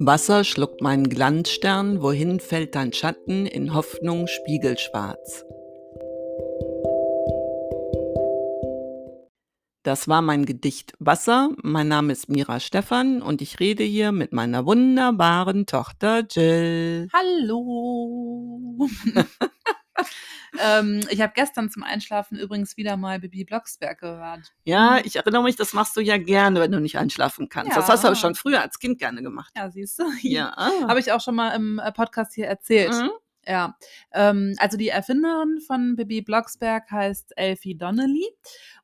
Wasser schluckt meinen Glanzstern, wohin fällt dein Schatten in Hoffnung spiegelschwarz. Das war mein Gedicht Wasser. Mein Name ist Mira Stephan und ich rede hier mit meiner wunderbaren Tochter Jill. Hallo. ähm, ich habe gestern zum Einschlafen übrigens wieder mal Bibi Blocksberg gehört. Ja, ich erinnere mich, das machst du ja gerne, wenn du nicht einschlafen kannst. Das hast du aber Ja. schon früher als Kind gerne gemacht. Ja, siehst du. Ja. Habe ich auch schon mal im äh, Podcast hier erzählt. Mhm. Ja, ähm, also die Erfinderin von Bibi Blocksberg heißt Elfie Donnelly.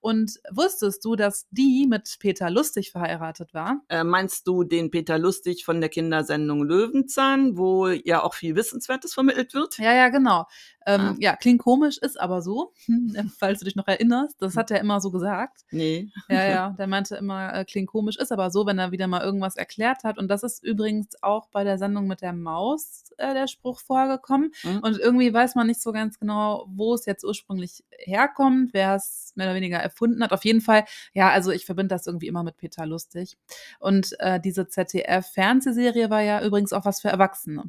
Und wusstest du, dass die mit Peter Lustig verheiratet war? Äh, meinst du den Peter Lustig von der Kindersendung Löwenzahn, wo ja auch viel Wissenswertes vermittelt wird? Ja, ja, genau. Ähm, Ah. Ja, klingt komisch, ist aber so, falls du dich noch erinnerst. Das hat er immer so gesagt. Nee. Ja, ja, der meinte immer, äh, klingt komisch, ist aber so, wenn er wieder mal irgendwas erklärt hat. Und das ist übrigens auch bei der Sendung mit der Maus äh, der Spruch vorgekommen. Mhm. Und irgendwie weiß man nicht so ganz genau, wo es jetzt ursprünglich herkommt, wer es mehr oder weniger erfunden hat. Auf jeden Fall, ja, also ich verbinde das irgendwie immer mit Peter Lustig. Und äh, diese ZDF-Fernsehserie war ja übrigens auch was für Erwachsene.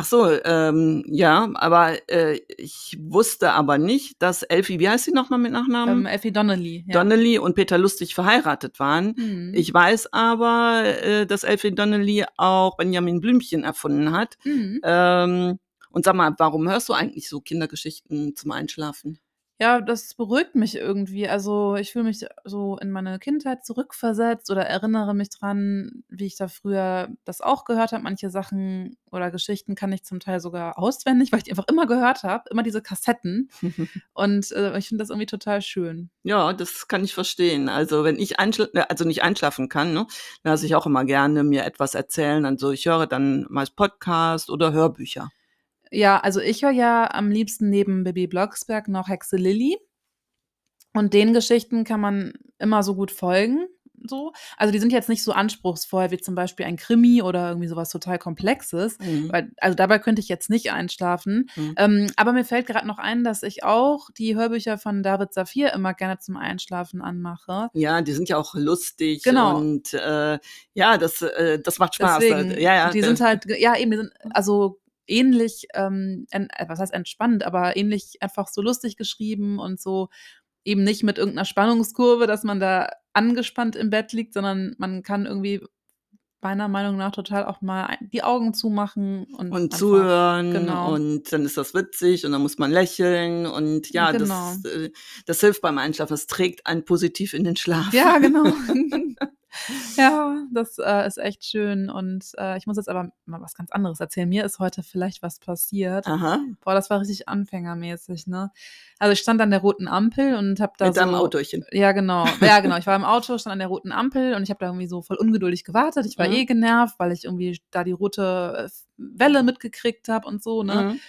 Ach so, ähm, ja, aber äh, ich wusste aber nicht, dass Elfie, wie heißt sie nochmal mit Ähm, Nachnamen? Effie Donnelly. Ja. Donnelly und Peter Lustig verheiratet waren. Mhm. Ich weiß aber, äh, dass Elfie Donnelly auch Benjamin Blümchen erfunden hat. Mhm. Ähm, und sag mal, warum hörst du eigentlich so Kindergeschichten zum Einschlafen? Ja, das beruhigt mich irgendwie. Also ich fühle mich so in meine Kindheit zurückversetzt oder erinnere mich dran, wie ich da früher das auch gehört habe. Manche Sachen oder Geschichten kann ich zum Teil sogar auswendig, weil ich die einfach immer gehört habe, immer diese Kassetten. Und äh, ich finde das irgendwie total schön. Ja, das kann ich verstehen. Also wenn ich einschla also nicht einschlafen kann, ne, dann lasse ich auch immer gerne mir etwas erzählen. Also ich höre dann meist Podcast oder Hörbücher. Ja, also ich höre ja am liebsten neben Bibi Blocksberg noch Hexe Lilly. Und den Geschichten kann man immer so gut folgen. So. Also die sind jetzt nicht so anspruchsvoll wie zum Beispiel ein Krimi oder irgendwie sowas total Komplexes. Mhm. Weil, also dabei könnte ich jetzt nicht einschlafen. Mhm. Ähm, aber mir fällt gerade noch ein, dass ich auch die Hörbücher von David Safir immer gerne zum Einschlafen anmache. Ja, die sind ja auch lustig Genau. und äh, ja, das, äh, das macht Spaß. Deswegen, ja, ja, die sind halt, ja, eben, die sind also ähnlich, ähm, en, äh, was heißt entspannt, aber ähnlich einfach so lustig geschrieben und so eben nicht mit irgendeiner Spannungskurve, dass man da angespannt im Bett liegt, sondern man kann irgendwie meiner Meinung nach total auch mal die Augen zumachen und, und einfach- zuhören genau. und dann ist das witzig und dann muss man lächeln und ja, Genau. das, äh, das hilft beim Einschlafen. Das trägt einen positiv in den Schlaf. Ja, genau. ja, das äh, ist echt schön. Und äh, ich muss jetzt aber mal was ganz anderes erzählen. Mir ist heute vielleicht was passiert. Aha. Boah, das war richtig anfängermäßig, ne? Also ich stand an der roten Ampel und habe da Mit so deinem Autochen. Ja, genau. Ja, genau. Ich war im Auto, stand an der roten Ampel und ich habe da irgendwie so voll ungeduldig gewartet. Ich war Mhm. eh genervt, weil ich irgendwie da die rote äh, Welle mitgekriegt habe und so, ne? Mhm.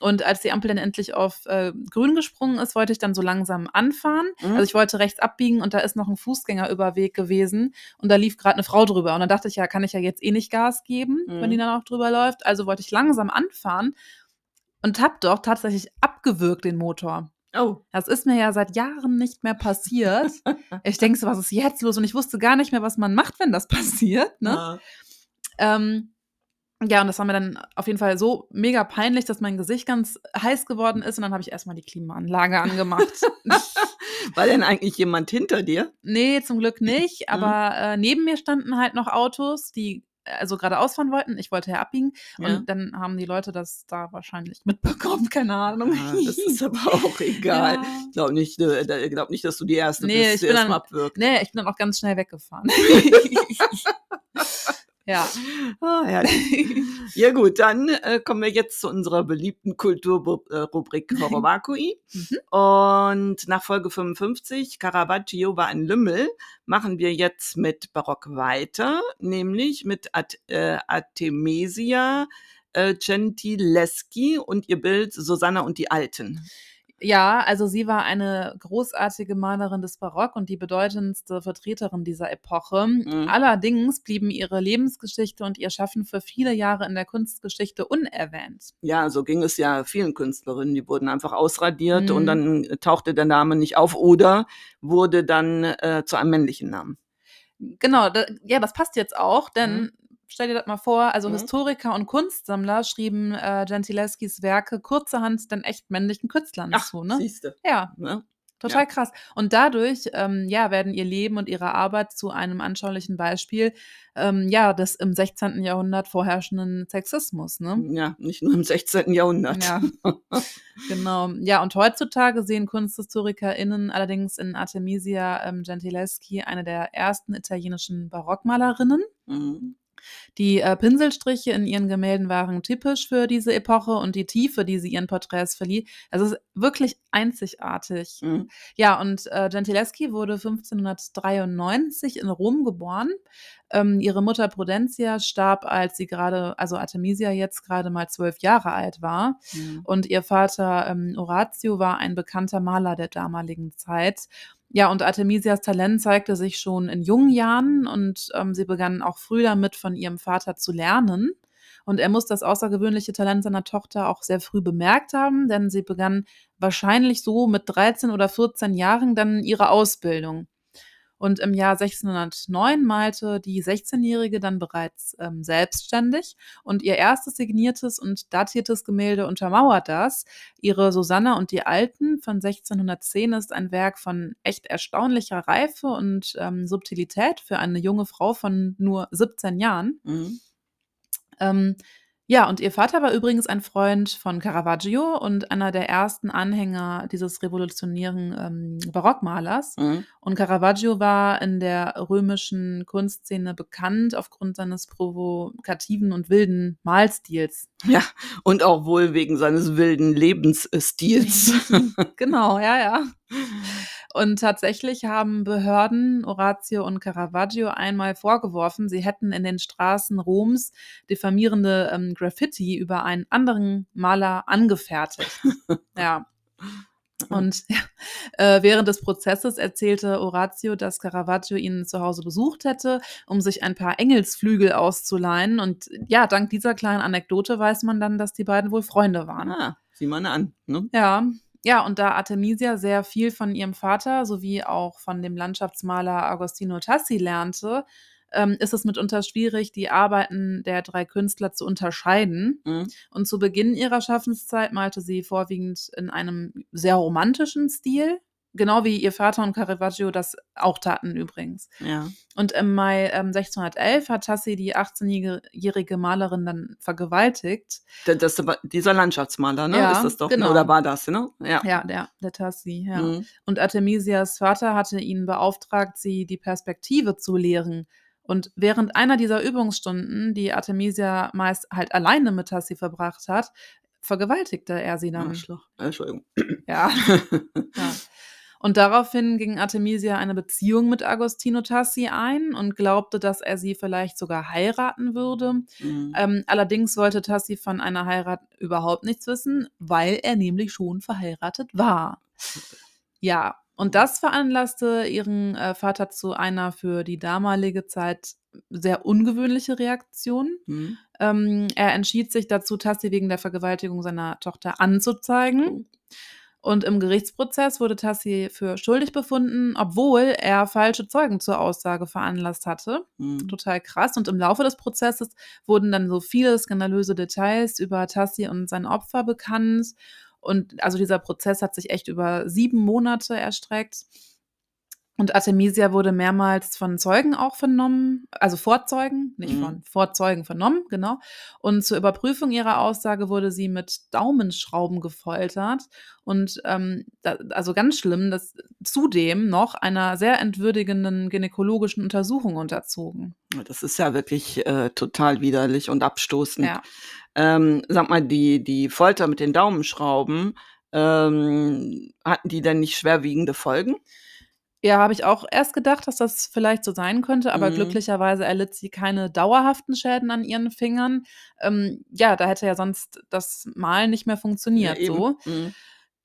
Und als die Ampel dann endlich auf äh, grün gesprungen ist, wollte ich dann so langsam anfahren. Mhm. Also ich wollte rechts abbiegen und da ist noch ein Fußgängerüberweg gewesen und da lief gerade eine Frau drüber. Und dann dachte ich, ja, kann ich ja jetzt eh nicht Gas geben, Mhm. wenn die dann auch drüber läuft. Also wollte ich langsam anfahren und hab doch tatsächlich abgewürgt den Motor. Oh. Das ist mir ja seit Jahren nicht mehr passiert. ich denke so, was ist jetzt los? Und ich wusste gar nicht mehr, was man macht, wenn das passiert. Ne? Ja. Ähm, ja, und das war mir dann auf jeden Fall so mega peinlich, dass mein Gesicht ganz heiß geworden ist. Und dann habe ich erstmal die Klimaanlage angemacht. War denn eigentlich jemand hinter dir? nee, zum Glück nicht. Mhm. Aber äh, neben mir standen halt noch Autos, die also gerade ausfahren wollten. Ich wollte ja abbiegen. Ja. Und dann haben die Leute das da wahrscheinlich mitbekommen. Keine Ahnung. Ah, das ist aber auch egal. Ja. Ich glaube nicht, äh, glaub nicht, dass du die Erste Nee, bist, ich die bin dann- abwirkt. Nee, ich bin dann auch ganz schnell weggefahren. Ja. Ah, herrlich. ja gut, dann äh, kommen wir jetzt zu unserer beliebten Kulturrubrik Horowakui. Mhm. Und nach Folge 55, Caravaggio war ein Lümmel, machen wir jetzt mit Barock weiter, nämlich mit At äh, Artemisia äh, Gentileschi und ihr Bild Susanna und die Alten. Ja, also sie war eine großartige Malerin des Barock und die bedeutendste Vertreterin dieser Epoche. Mhm. Allerdings blieben ihre Lebensgeschichte und ihr Schaffen für viele Jahre in der Kunstgeschichte unerwähnt. Ja, so ging es ja vielen Künstlerinnen. Die wurden einfach ausradiert Mhm. und dann tauchte der Name nicht auf oder wurde dann äh, zu einem männlichen Namen. Genau, da, ja, das passt jetzt auch, denn stell dir das mal vor, also Mhm. Historiker und Kunstsammler schrieben äh, Gentileskis Werke kurzerhand den echt männlichen Künstlern Ach, zu, ne? siehste. Ja, Ne? total krass. Und dadurch, ähm, ja, werden ihr Leben und ihre Arbeit zu einem anschaulichen Beispiel, ähm, ja, des im 16. Jahrhundert vorherrschenden Sexismus, ne? Ja, nicht nur im 16. Jahrhundert. Ja, genau. Ja, und heutzutage sehen KunsthistorikerInnen allerdings in Artemisia ähm, Gentileschi eine der ersten italienischen Barockmalerinnen. Mhm. Die äh, Pinselstriche in ihren Gemälden waren typisch für diese Epoche und die Tiefe, die sie ihren Porträts verlieh, also es ist wirklich einzigartig. Mhm. Ja, und äh, Gentileschi wurde 1593 in Rom geboren. Ähm, ihre Mutter Prudentia starb, als sie gerade, also Artemisia jetzt gerade mal zwölf Jahre alt war. Mhm. Und ihr Vater ähm, Orazio war ein bekannter Maler der damaligen Zeit. Ja, und Artemisias Talent zeigte sich schon in jungen Jahren und ähm, sie begann auch früh damit, von ihrem Vater zu lernen. Und er muss das außergewöhnliche Talent seiner Tochter auch sehr früh bemerkt haben, denn sie begann wahrscheinlich so mit 13 oder 14 Jahren dann ihre Ausbildung. Und im Jahr 1609 malte die 16-Jährige dann bereits ähm, selbstständig und ihr erstes signiertes und datiertes Gemälde untermauert das. Ihre Susanna und die Alten von 1610 ist ein Werk von echt erstaunlicher Reife und ähm, Subtilität für eine junge Frau von nur 17 Jahren. Mhm. Ähm, ja, und ihr Vater war übrigens ein Freund von Caravaggio und einer der ersten Anhänger dieses revolutionären ähm, Barockmalers. Mhm. Und Caravaggio war in der römischen Kunstszene bekannt aufgrund seines provokativen und wilden Malstils. Ja, und auch wohl wegen seines wilden Lebensstils. genau, ja, ja. Und tatsächlich haben Behörden Orazio und Caravaggio einmal vorgeworfen, sie hätten in den Straßen Roms diffamierende ähm, Graffiti über einen anderen Maler angefertigt. ja. Und ja, äh, während des Prozesses erzählte Orazio, dass Caravaggio ihn zu Hause besucht hätte, um sich ein paar Engelsflügel auszuleihen. Und ja, dank dieser kleinen Anekdote weiß man dann, dass die beiden wohl Freunde waren. ah, sieh mal an. Ne? Ja, ja, und da Artemisia sehr viel von ihrem Vater sowie auch von dem Landschaftsmaler Agostino Tassi lernte, ähm, ist es mitunter schwierig, die Arbeiten der drei Künstler zu unterscheiden. Mhm. Und zu Beginn ihrer Schaffenszeit malte sie vorwiegend in einem sehr romantischen Stil, genau wie ihr Vater und Caravaggio das auch taten übrigens. Ja. Und im Mai ähm, 1611 hat Tassi die 18-jährige Malerin dann vergewaltigt. Der- Das, dieser Landschaftsmaler, ne? Ja, ist das doch, genau. oder war das, ne? Ja. Ja, der, der Tassi, ja. Mhm. Und Artemisias Vater hatte ihn beauftragt, sie die Perspektive zu lehren. Und während einer dieser Übungsstunden, die Artemisia meist halt alleine mit Tassi verbracht hat, vergewaltigte er sie dann. Arschloch. Entschuldigung. Ja. ja. Und daraufhin ging Artemisia eine Beziehung mit Agostino Tassi ein und glaubte, dass er sie vielleicht sogar heiraten würde. Mhm. Ähm, allerdings wollte Tassi von einer Heirat überhaupt nichts wissen, weil er nämlich schon verheiratet war. Ja, und das veranlasste ihren äh, Vater zu einer für die damalige Zeit sehr ungewöhnliche Reaktion. Mhm. Ähm, er entschied sich dazu, Tassi wegen der Vergewaltigung seiner Tochter anzuzeigen. Und im Gerichtsprozess wurde Tassi für schuldig befunden, obwohl er falsche Zeugen zur Aussage veranlasst hatte Mhm. total krass. Und im Laufe des Prozesses wurden dann so viele skandalöse Details über Tassi und sein Opfer bekannt. Und also dieser Prozess hat sich echt über sieben Monate erstreckt. Und Artemisia wurde mehrmals von Zeugen auch vernommen, also Vorzeugen, nicht Mhm. von Vorzeugen vernommen, genau. Und zur Überprüfung ihrer Aussage wurde sie mit Daumenschrauben gefoltert und ähm, da, also ganz schlimm, dass zudem noch einer sehr entwürdigenden gynäkologischen Untersuchung unterzogen. Das ist ja wirklich äh, total widerlich und abstoßend. Ja. Ähm, sag mal, die, die Folter mit den Daumenschrauben, ähm, hatten die denn nicht schwerwiegende Folgen? Ja, habe ich auch erst gedacht, dass das vielleicht so sein könnte, aber Mhm. glücklicherweise erlitt sie keine dauerhaften Schäden an ihren Fingern. Ähm, ja, da hätte ja sonst das Malen nicht mehr funktioniert. eben. so. Mhm.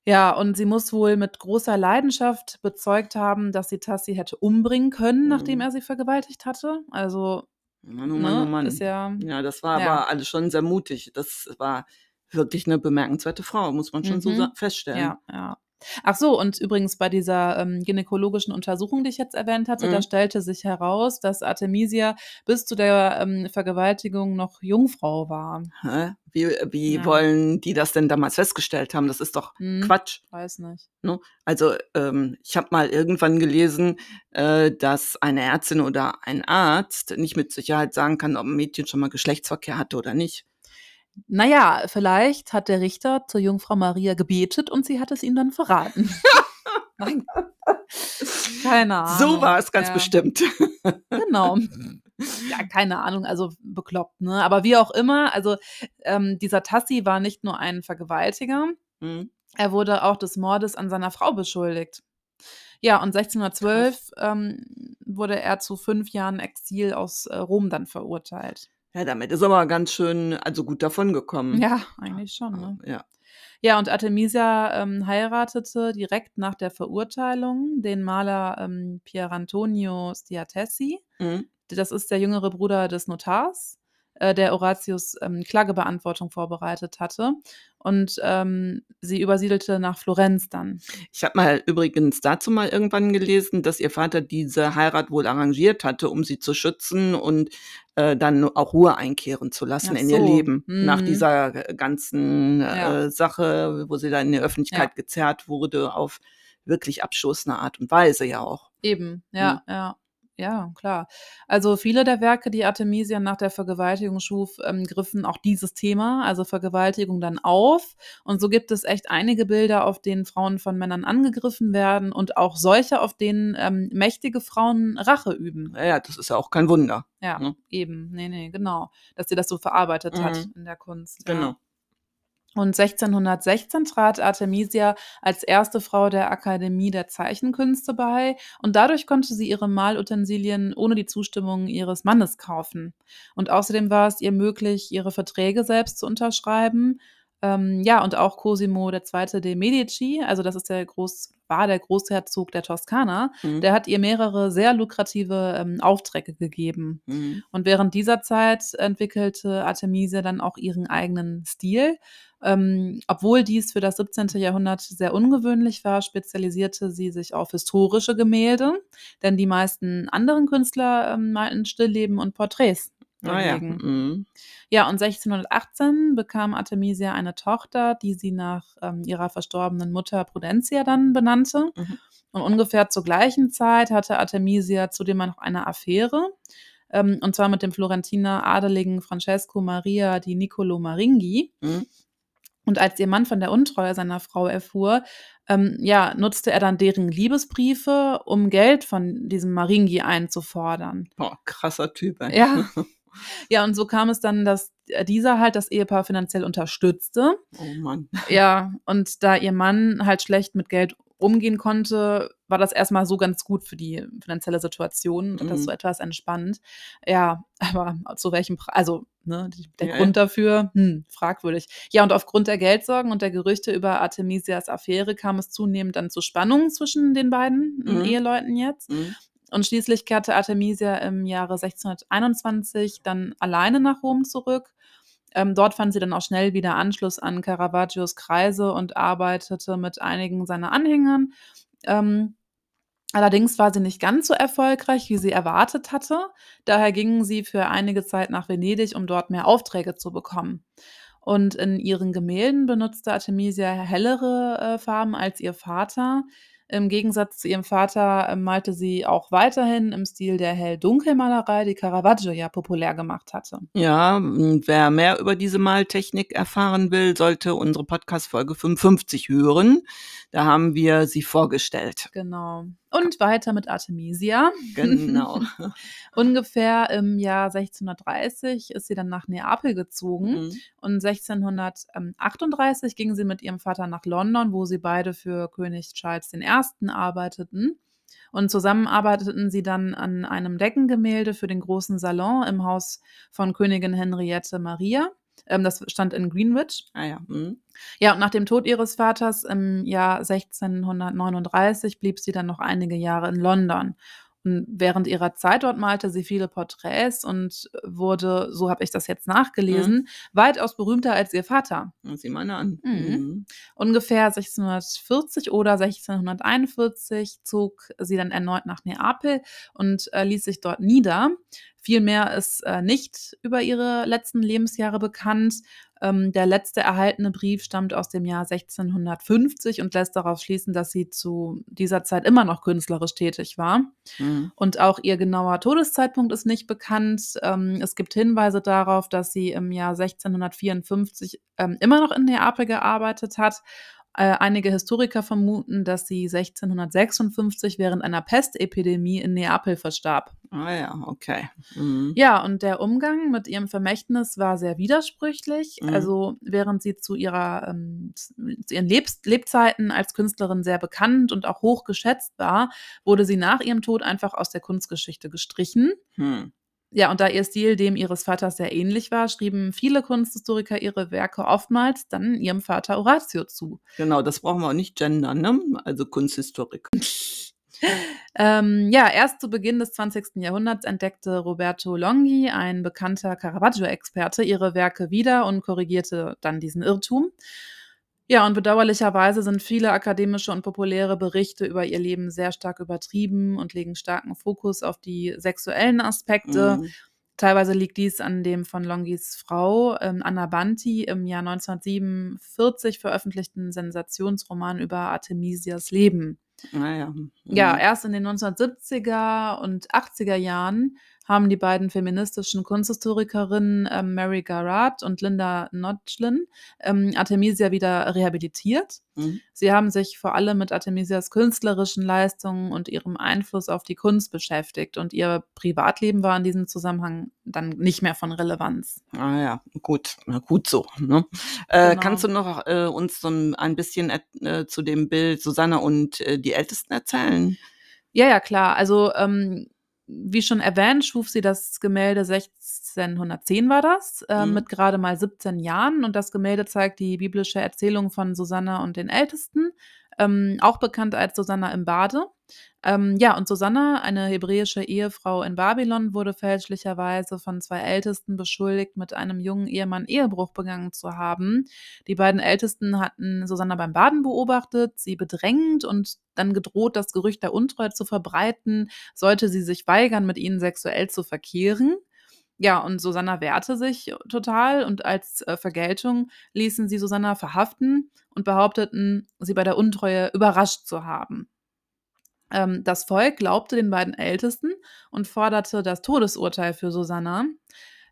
Ja, und sie muss wohl mit großer Leidenschaft bezeugt haben, dass sie Tassi hätte umbringen können, nachdem Mhm. er sie vergewaltigt hatte. Also, Mann, oh ne, Mann, oh Mann. ist ja. Ja, das war Ja. aber alles schon sehr mutig. Das war wirklich eine bemerkenswerte Frau, muss man schon so Mhm. feststellen. Ja, ja. Ach so, und übrigens bei dieser ähm, gynäkologischen Untersuchung, die ich jetzt erwähnt hatte, da Mhm. stellte sich heraus, dass Artemisia bis zu der ähm, Vergewaltigung noch Jungfrau war. Hä? Wie, wie Ja. wollen die das denn damals festgestellt haben? Das ist doch Hm, Quatsch. Weiß nicht. Ne? Also ähm, ich habe mal irgendwann gelesen, äh, dass eine Ärztin oder ein Arzt nicht mit Sicherheit sagen kann, ob ein Mädchen schon mal Geschlechtsverkehr hatte oder nicht. Naja, vielleicht hat der Richter zur Jungfrau Maria gebetet und sie hat es ihm dann verraten. Nein. Keine Ahnung. So war es ganz ja. bestimmt. Genau. Ja, keine Ahnung, also bekloppt, ne? Aber wie auch immer, also ähm, dieser Tassi war nicht nur ein Vergewaltiger, Hm. er wurde auch des Mordes an seiner Frau beschuldigt. Ja, und 1612 ähm, wurde er zu fünf Jahren Exil aus äh, Rom dann verurteilt. Ja, damit ist er aber ganz schön, also gut davon gekommen. Ja, eigentlich schon, ne? Ja. Ja, und Artemisia ähm, heiratete direkt nach der Verurteilung den Maler ähm, Pierantonio Stiatessi. Mhm. Das ist der jüngere Bruder des Notars, äh, der Horatius ähm, Klagebeantwortung vorbereitet hatte. Und ähm, sie übersiedelte nach Florenz dann. Ich habe mal übrigens dazu mal irgendwann gelesen, dass ihr Vater diese Heirat wohl arrangiert hatte, um sie zu schützen und äh, dann auch Ruhe einkehren zu lassen Ach in ihr so. Leben. Mhm. Nach dieser äh, ganzen Ja. äh, Sache, wo sie dann in die Öffentlichkeit gezerrt wurde, auf wirklich abstoßende Art und Weise ja auch. Eben, ja, ja. Ja, klar. Also viele der Werke, die Artemisia nach der Vergewaltigung schuf, ähm, griffen auch dieses Thema, also Vergewaltigung, dann auf. Und so gibt es echt einige Bilder, auf denen Frauen von Männern angegriffen werden und auch solche, auf denen ähm, mächtige Frauen Rache üben. Ja, ja, das ist ja auch kein Wunder. Ja, Ne? eben. Nee, nee, genau. Dass sie das so verarbeitet hat Mhm. in der Kunst. Genau. Ja. Und 1616 trat Artemisia als erste Frau der Akademie der Zeichenkünste bei und dadurch konnte sie ihre Malutensilien ohne die Zustimmung ihres Mannes kaufen. Und außerdem war es ihr möglich, ihre Verträge selbst zu unterschreiben. Ähm, ja, und auch Cosimo II. de Medici, also das ist der Groß, war der Großherzog der Toskana, Mhm. der hat ihr mehrere sehr lukrative ähm, Aufträge gegeben. Mhm. Und während dieser Zeit entwickelte Artemisia dann auch ihren eigenen Stil. Ähm, obwohl dies für das 17. Jahrhundert sehr ungewöhnlich war, spezialisierte sie sich auf historische Gemälde, denn die meisten anderen Künstler ähm, malten Stillleben und Porträts. Ah ja. Mhm. Ja, und 1618 bekam Artemisia eine Tochter, die sie nach ähm, ihrer verstorbenen Mutter Prudentia dann benannte. Mhm. Und ungefähr zur gleichen Zeit hatte Artemisia zudem noch eine Affäre. Ähm, und zwar mit dem Florentiner Adeligen Francesco Maria di Niccolo Maringhi. Mhm. Und als ihr Mann von der Untreue seiner Frau erfuhr, ähm, ja, nutzte er dann deren Liebesbriefe, um Geld von diesem Maringhi einzufordern. Boah, krasser Typ. Ey. Ja. Ja, und so kam es dann, dass dieser halt das Ehepaar finanziell unterstützte. Oh Mann. Ja, und da ihr Mann halt schlecht mit Geld umgehen konnte, war das erstmal so ganz gut für die finanzielle Situation und hat das Mhm. so etwas entspannt. Ja, aber zu welchem Preis, also ne, der Ja, Grund dafür, hm, fragwürdig. Ja, und aufgrund der Geldsorgen und der Gerüchte über Artemisias Affäre kam es zunehmend dann zu Spannungen zwischen den beiden Mhm. Eheleuten jetzt. Mhm. Und schließlich kehrte Artemisia im Jahre 1621 dann alleine nach Rom zurück. Ähm, dort fand sie dann auch schnell wieder Anschluss an Caravaggios Kreise und arbeitete mit einigen seiner Anhängern. Ähm, allerdings war sie nicht ganz so erfolgreich, wie sie erwartet hatte. Daher gingen sie für einige Zeit nach Venedig, um dort mehr Aufträge zu bekommen. Und in ihren Gemälden benutzte Artemisia hellere äh, Farben als ihr Vater. Im Gegensatz zu ihrem Vater äh, malte sie auch weiterhin im Stil der Hell-Dunkel-Malerei, die Caravaggio ja populär gemacht hatte. Ja, wer mehr über diese Maltechnik erfahren will, sollte unsere Podcast-Folge 55 hören. Da haben wir sie vorgestellt. Genau. Und weiter mit Artemisia. Genau. Ungefähr im Jahr 1630 ist sie dann nach Neapel gezogen. Mhm. Und 1638 ging sie mit ihrem Vater nach London, wo sie beide für König Charles I. arbeiteten. Und zusammen arbeiteten sie dann an einem Deckengemälde für den großen Salon im Haus von Königin Henriette Maria. Ähm, das stand in Greenwich. Ah ja. Mhm. Ja, und nach dem Tod ihres Vaters im Jahr 1639 blieb sie dann noch einige Jahre in London. Während ihrer Zeit dort malte sie viele Porträts und wurde, so habe ich das jetzt nachgelesen, weitaus berühmter als ihr Vater. Sieh mal an. Mhm. Mhm. Ungefähr 1640 oder 1641 zog sie dann erneut nach Neapel und äh, ließ sich dort nieder. Viel mehr ist äh, nicht über ihre letzten Lebensjahre bekannt. Ähm, der letzte erhaltene Brief stammt aus dem Jahr 1650 und lässt darauf schließen, dass sie zu dieser Zeit immer noch künstlerisch tätig war. Mhm. Und auch ihr genauer Todeszeitpunkt ist nicht bekannt. Ähm, es gibt Hinweise darauf, dass sie im Jahr 1654 ähm, immer noch in Neapel gearbeitet hat. Äh, einige Historiker vermuten, dass sie 1656 während einer Pestepidemie in Neapel verstarb. Ah ja, okay. Mhm. Ja, und der Umgang mit ihrem Vermächtnis war sehr widersprüchlich. Mhm. Also während sie zu ihrer ähm, zu ihren Lebs Lebzeiten als Künstlerin sehr bekannt und auch hoch geschätzt war, wurde sie nach ihrem Tod einfach aus der Kunstgeschichte gestrichen. Hm. Ja, und da ihr Stil dem ihres Vaters sehr ähnlich war, schrieben viele Kunsthistoriker ihre Werke oftmals dann ihrem Vater Horatio zu. Genau, das brauchen wir auch nicht gendern, ne? Also Kunsthistorik. Ähm, ja, erst zu Beginn des 20. Jahrhunderts entdeckte Roberto Longhi, ein bekannter Caravaggio-Experte, ihre Werke wieder und korrigierte dann diesen Irrtum. Ja, und bedauerlicherweise sind viele akademische und populäre Berichte über ihr Leben sehr stark übertrieben und legen starken Fokus auf die sexuellen Aspekte. Mhm. Teilweise liegt dies an dem von Longis Frau ähm, Anna Banti im Jahr 1947 veröffentlichten Sensationsroman über Artemisias Leben. Naja. Mhm. Ja, erst in den 1970er und 80er Jahren haben die beiden feministischen Kunsthistorikerinnen ähm, Mary Garrard und Linda Notchlin ähm, Artemisia wieder rehabilitiert. Mhm. Sie haben sich vor allem mit Artemisias künstlerischen Leistungen und ihrem Einfluss auf die Kunst beschäftigt und ihr Privatleben war in diesem Zusammenhang dann nicht mehr von Relevanz. Ah ja, gut, na gut so. Ne? Äh, Genau. Kannst du noch äh, uns so ein, ein bisschen äh, zu dem Bild Susanne und äh, die Ältesten erzählen? Ja, ja, klar. Also, ähm, wie schon erwähnt, schuf sie das Gemälde 1610 war das, äh, Mhm. mit gerade mal 17 Jahren. Und das Gemälde zeigt die biblische Erzählung von Susanna und den Ältesten, ähm, auch bekannt als Susanna im Bade. Ähm, ja, und Susanna, eine hebräische Ehefrau in Babylon, wurde fälschlicherweise von zwei Ältesten beschuldigt, mit einem jungen Ehemann Ehebruch begangen zu haben. Die beiden Ältesten hatten Susanna beim Baden beobachtet, sie bedrängt und dann gedroht, das Gerücht der Untreue zu verbreiten, sollte sie sich weigern, mit ihnen sexuell zu verkehren. Ja, und Susanna wehrte sich total und als äh, Vergeltung ließen sie Susanna verhaften und behaupteten, sie bei der Untreue überrascht zu haben. Ähm, das Volk glaubte den beiden Ältesten und forderte das Todesurteil für Susanna.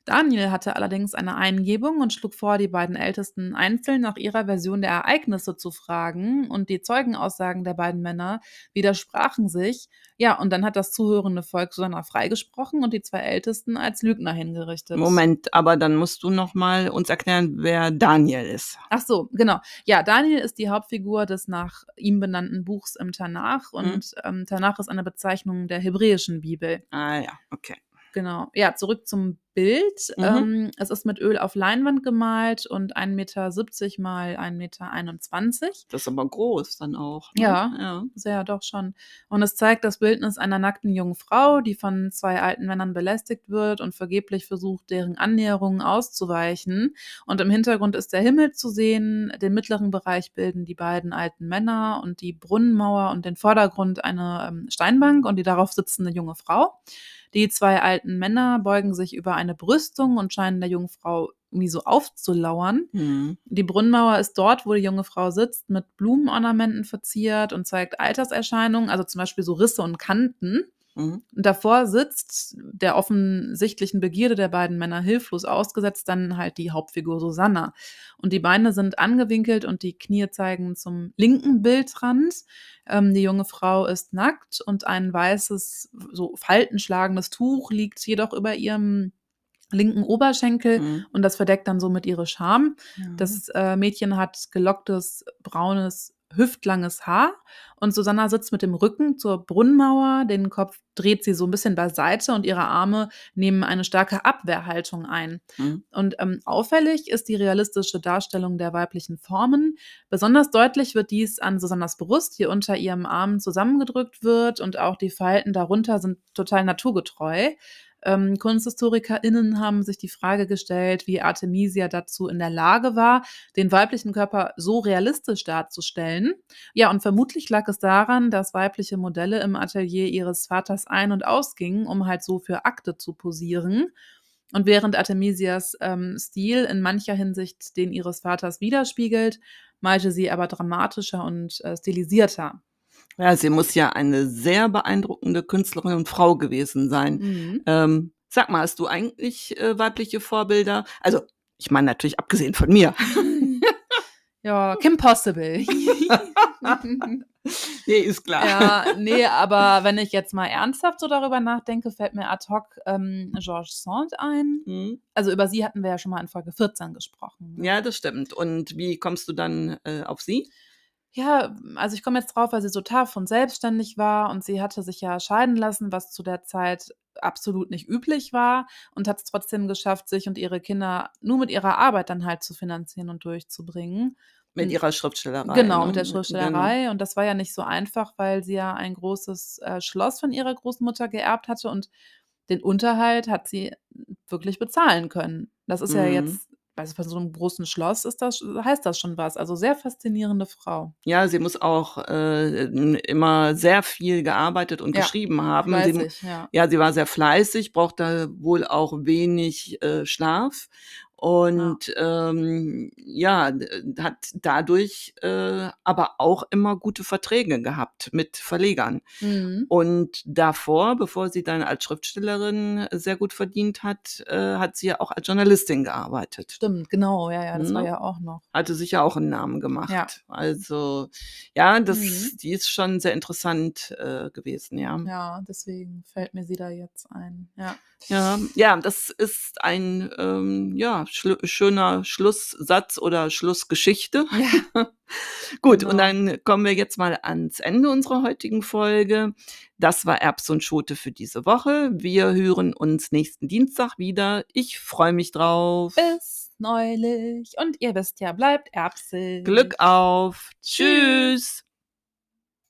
Daniel hatte allerdings eine Eingebung und schlug vor, die beiden Ältesten einzeln nach ihrer Version der Ereignisse zu fragen und die Zeugenaussagen der beiden Männer widersprachen sich. Ja, und dann hat das zuhörende Volk Susanna freigesprochen und die zwei Ältesten als Lügner hingerichtet. Moment, aber dann musst du noch mal uns erklären, wer Daniel ist. Ach so, genau. Ja, Daniel ist die Hauptfigur des nach ihm benannten Buchs im Tanach und ähm, Tanach ist eine Bezeichnung der hebräischen Bibel. Ah ja, okay. Genau. Ja, zurück zum Bild. Mhm. Ähm, es ist mit Öl auf Leinwand gemalt und 1,70 Meter mal 1,21 Meter. Das ist aber groß dann auch. Ne? Ja. ja. Sehr, doch schon. Und es zeigt das Bildnis einer nackten jungen Frau, die von zwei alten Männern belästigt wird und vergeblich versucht, deren Annäherungen auszuweichen. Und im Hintergrund ist der Himmel zu sehen. Den mittleren Bereich bilden die beiden alten Männer und die Brunnenmauer und den Vordergrund eine ähm, Steinbank und die darauf sitzende junge Frau. Die zwei alten Männer beugen sich über eine Brüstung und scheinen der jungen Frau irgendwie so aufzulauern. Mhm. Die Brunnenmauer ist dort, wo die junge Frau sitzt, mit Blumenornamenten verziert und zeigt Alterserscheinungen, also zum Beispiel so Risse und Kanten. Mhm. Und davor sitzt der offensichtlichen Begierde der beiden Männer hilflos ausgesetzt, dann halt die Hauptfigur Susanna. Und die Beine sind angewinkelt und die Knie zeigen zum linken Bildrand. Ähm, die junge Frau ist nackt und ein weißes, so faltenschlagendes Tuch liegt jedoch über ihrem linken Oberschenkel Mhm. und das verdeckt dann somit ihre Scham. Ja. Das äh, Mädchen hat gelocktes, braunes hüftlanges Haar und Susanna sitzt mit dem Rücken zur Brunnenmauer, den Kopf dreht sie so ein bisschen beiseite und ihre Arme nehmen eine starke Abwehrhaltung ein. Mhm. Und ähm, auffällig ist die realistische Darstellung der weiblichen Formen. Besonders deutlich wird dies an Susannas Brust, die unter ihrem Arm zusammengedrückt wird und auch die Falten darunter sind total naturgetreu. Ähm, KunsthistorikerInnen haben sich die Frage gestellt, wie Artemisia dazu in der Lage war, den weiblichen Körper so realistisch darzustellen. Ja, und vermutlich lag es daran, dass weibliche Modelle im Atelier ihres Vaters ein- und ausgingen, um halt so für Akte zu posieren. Und während Artemisias ähm, Stil in mancher Hinsicht den ihres Vaters widerspiegelt, malte sie aber dramatischer und äh, stilisierter. Ja, sie muss ja eine sehr beeindruckende Künstlerin und Frau gewesen sein. Mhm. Ähm, sag mal, hast du eigentlich äh, weibliche Vorbilder? Also, ich meine natürlich abgesehen von mir. Ja, Kim Possible. nee, ist klar. ja, nee, aber wenn ich jetzt mal ernsthaft so darüber nachdenke, fällt mir ad hoc ähm, Georges Sand ein. Hm. Also über sie hatten wir ja schon mal in Folge 14 gesprochen. ne? Ja, das stimmt. Und wie kommst du dann äh, auf sie? Ja, also ich komme jetzt drauf, weil sie so tough und selbstständig war und sie hatte sich ja scheiden lassen, was zu der Zeit absolut nicht üblich war und hat es trotzdem geschafft, sich und ihre Kinder nur mit ihrer Arbeit dann halt zu finanzieren und durchzubringen. Mit ihrer Schriftstellerei. Genau, ne? mit der Genau. Schriftstellerei. Und das war ja nicht so einfach, weil sie ja ein großes äh, Schloss von ihrer Großmutter geerbt hatte und den Unterhalt hat sie wirklich bezahlen können. Das ist ja Mhm. jetzt, also bei so einem großen Schloss ist das, heißt das schon was. Also sehr faszinierende Frau. Ja, sie muss auch äh, immer sehr viel gearbeitet und Ja, geschrieben haben. Sie, Fleißig, ja. ja, sie war sehr fleißig, brauchte wohl auch wenig äh, Schlaf und ähm, ja, d- hat dadurch äh, aber auch immer gute Verträge gehabt mit Verlegern. Mhm. Und davor, bevor sie dann als Schriftstellerin sehr gut verdient hat, äh, hat sie ja auch als Journalistin gearbeitet. Stimmt, genau, ja, ja, das war Ne? ja auch noch. Hatte sich ja auch einen Namen gemacht. Ja. Also ja, das, Mhm. die ist schon sehr interessant äh, gewesen, ja. Ja, deswegen fällt mir sie da jetzt ein. Ja. Ja, ja, das ist ein ähm, ja, schlu- schöner Schlusssatz oder Schlussgeschichte. Ja. Gut, und Genau. dann kommen wir jetzt mal ans Ende unserer heutigen Folge. Das war Erbs und Schote für diese Woche. Wir hören uns nächsten Dienstag wieder. Ich freue mich drauf. Bis neulich. Und ihr wisst ja, bleibt erbsig. Glück auf. Tschüss.